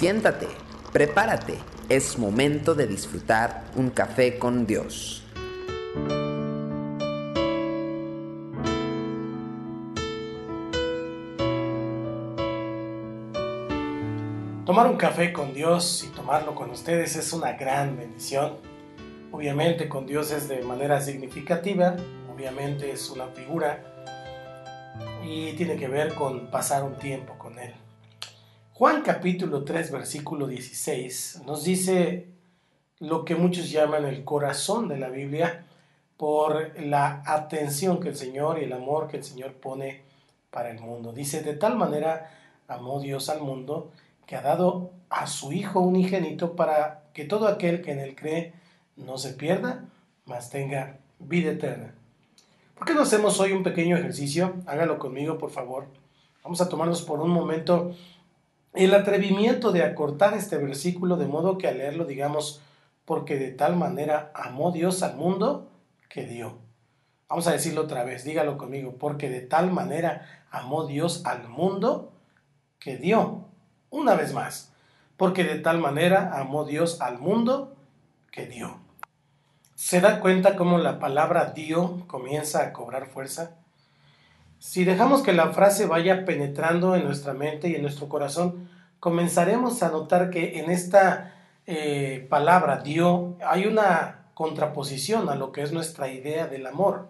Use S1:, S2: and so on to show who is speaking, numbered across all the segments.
S1: Siéntate, prepárate, es momento de disfrutar un café con Dios.
S2: Tomar un café con Dios y tomarlo con ustedes es una gran bendición. Obviamente con Dios es de manera significativa, obviamente es una figura y tiene que ver con pasar un tiempo. Juan capítulo 3 versículo 16 nos dice lo que muchos llaman el corazón de la Biblia por la atención que el Señor y el amor que el Señor pone para el mundo. Dice, de tal manera amó Dios al mundo que ha dado a su Hijo unigénito para que todo aquel que en él cree no se pierda, mas tenga vida eterna. ¿Por qué no hacemos hoy un pequeño ejercicio? Hágalo conmigo, por favor. Vamos a tomarnos por un momento el atrevimiento de acortar este versículo de modo que al leerlo digamos, porque de tal manera amó Dios al mundo que dio. Vamos a decirlo otra vez, dígalo conmigo, porque de tal manera amó Dios al mundo que dio. Una vez más, porque de tal manera amó Dios al mundo que dio. ¿Se da cuenta cómo la palabra dio comienza a cobrar fuerza? Si dejamos que la frase vaya penetrando en nuestra mente y en nuestro corazón, comenzaremos a notar que en esta eh, palabra dio hay una contraposición a lo que es nuestra idea del amor.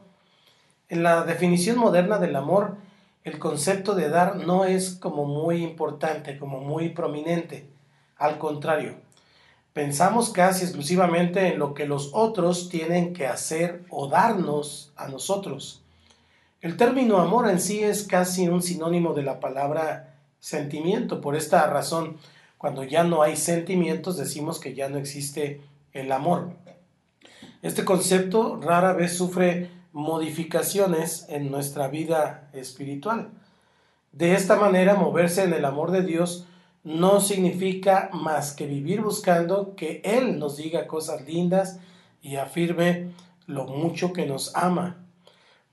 S2: En la definición moderna del amor, el concepto de dar no es como muy importante, como muy prominente. Al contrario, pensamos casi exclusivamente en lo que los otros tienen que hacer o darnos a nosotros. El término amor en sí es casi un sinónimo de la palabra sentimiento. Por esta razón, cuando ya no hay sentimientos, decimos que ya no existe el amor. Este concepto rara vez sufre modificaciones en nuestra vida espiritual. De esta manera, moverse en el amor de Dios no significa más que vivir buscando que Él nos diga cosas lindas y afirme lo mucho que nos ama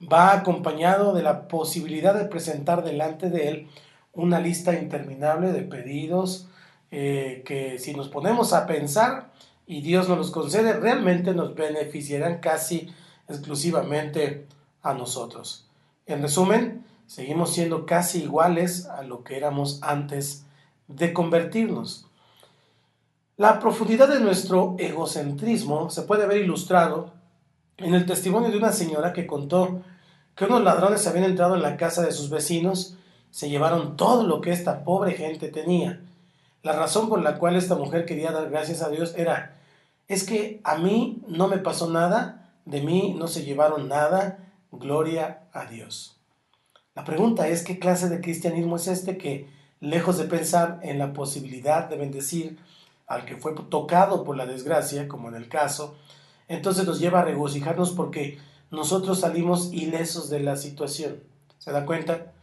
S2: va acompañado de la posibilidad de presentar delante de Él una lista interminable de pedidos eh, que si nos ponemos a pensar y Dios nos los concede, realmente nos beneficiarán casi exclusivamente a nosotros. En resumen, seguimos siendo casi iguales a lo que éramos antes de convertirnos. La profundidad de nuestro egocentrismo se puede ver ilustrado en el testimonio de una señora que contó que unos ladrones habían entrado en la casa de sus vecinos, se llevaron todo lo que esta pobre gente tenía. La razón por la cual esta mujer quería dar gracias a Dios era, es que a mí no me pasó nada, de mí no se llevaron nada, gloria a Dios. La pregunta es, ¿qué clase de cristianismo es este que, lejos de pensar en la posibilidad de bendecir al que fue tocado por la desgracia, como en el caso, entonces nos lleva a regocijarnos porque nosotros salimos ilesos de la situación. ¿Se da cuenta?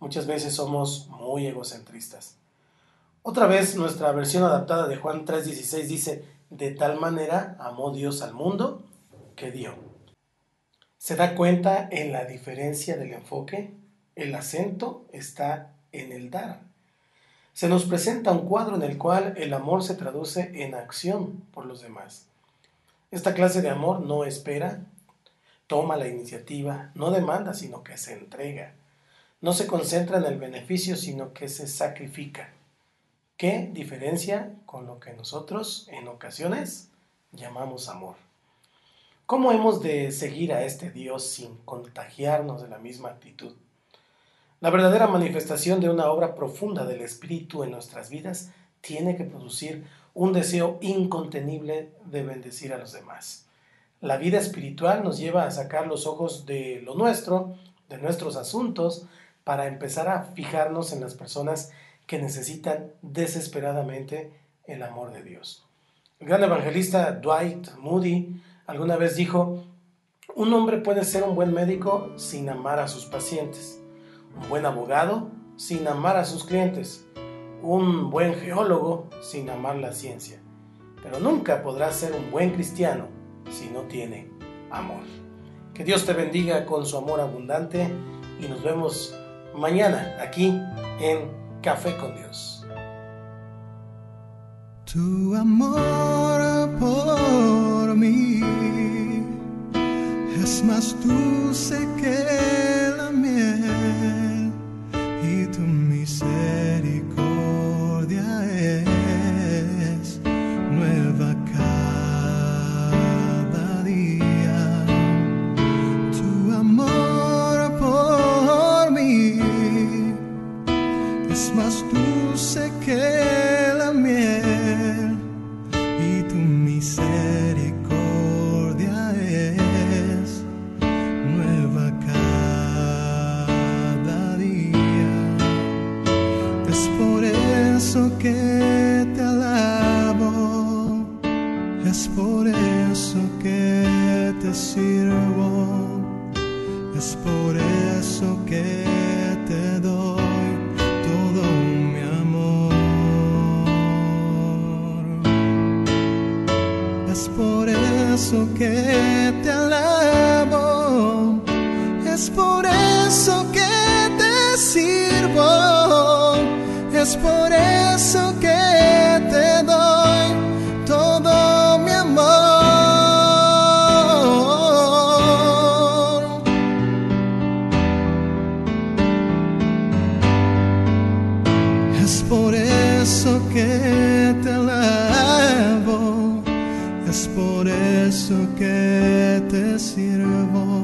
S2: Muchas veces somos muy egocentristas. Otra vez nuestra versión adaptada de Juan 3:16 dice, de tal manera amó Dios al mundo que dio. ¿Se da cuenta en la diferencia del enfoque? El acento está en el dar. Se nos presenta un cuadro en el cual el amor se traduce en acción por los demás. Esta clase de amor no espera, toma la iniciativa, no demanda, sino que se entrega. No se concentra en el beneficio, sino que se sacrifica. ¿Qué diferencia con lo que nosotros en ocasiones llamamos amor? ¿Cómo hemos de seguir a este Dios sin contagiarnos de la misma actitud? La verdadera manifestación de una obra profunda del Espíritu en nuestras vidas tiene que producir un deseo incontenible de bendecir a los demás. La vida espiritual nos lleva a sacar los ojos de lo nuestro, de nuestros asuntos, para empezar a fijarnos en las personas que necesitan desesperadamente el amor de Dios. El gran evangelista Dwight Moody alguna vez dijo, un hombre puede ser un buen médico sin amar a sus pacientes, un buen abogado sin amar a sus clientes, un buen geólogo sin amar la ciencia, pero nunca podrá ser un buen cristiano si no tiene amor. Que Dios te bendiga con su amor abundante y nos vemos mañana aquí en Café con Dios.
S3: Tu amor por mí es más dulce que más dulce que la miel y tu misericordia es nueva cada día. Es por eso que te alabo, es por eso que te sirvo, es por eso que eso que que te sirvo,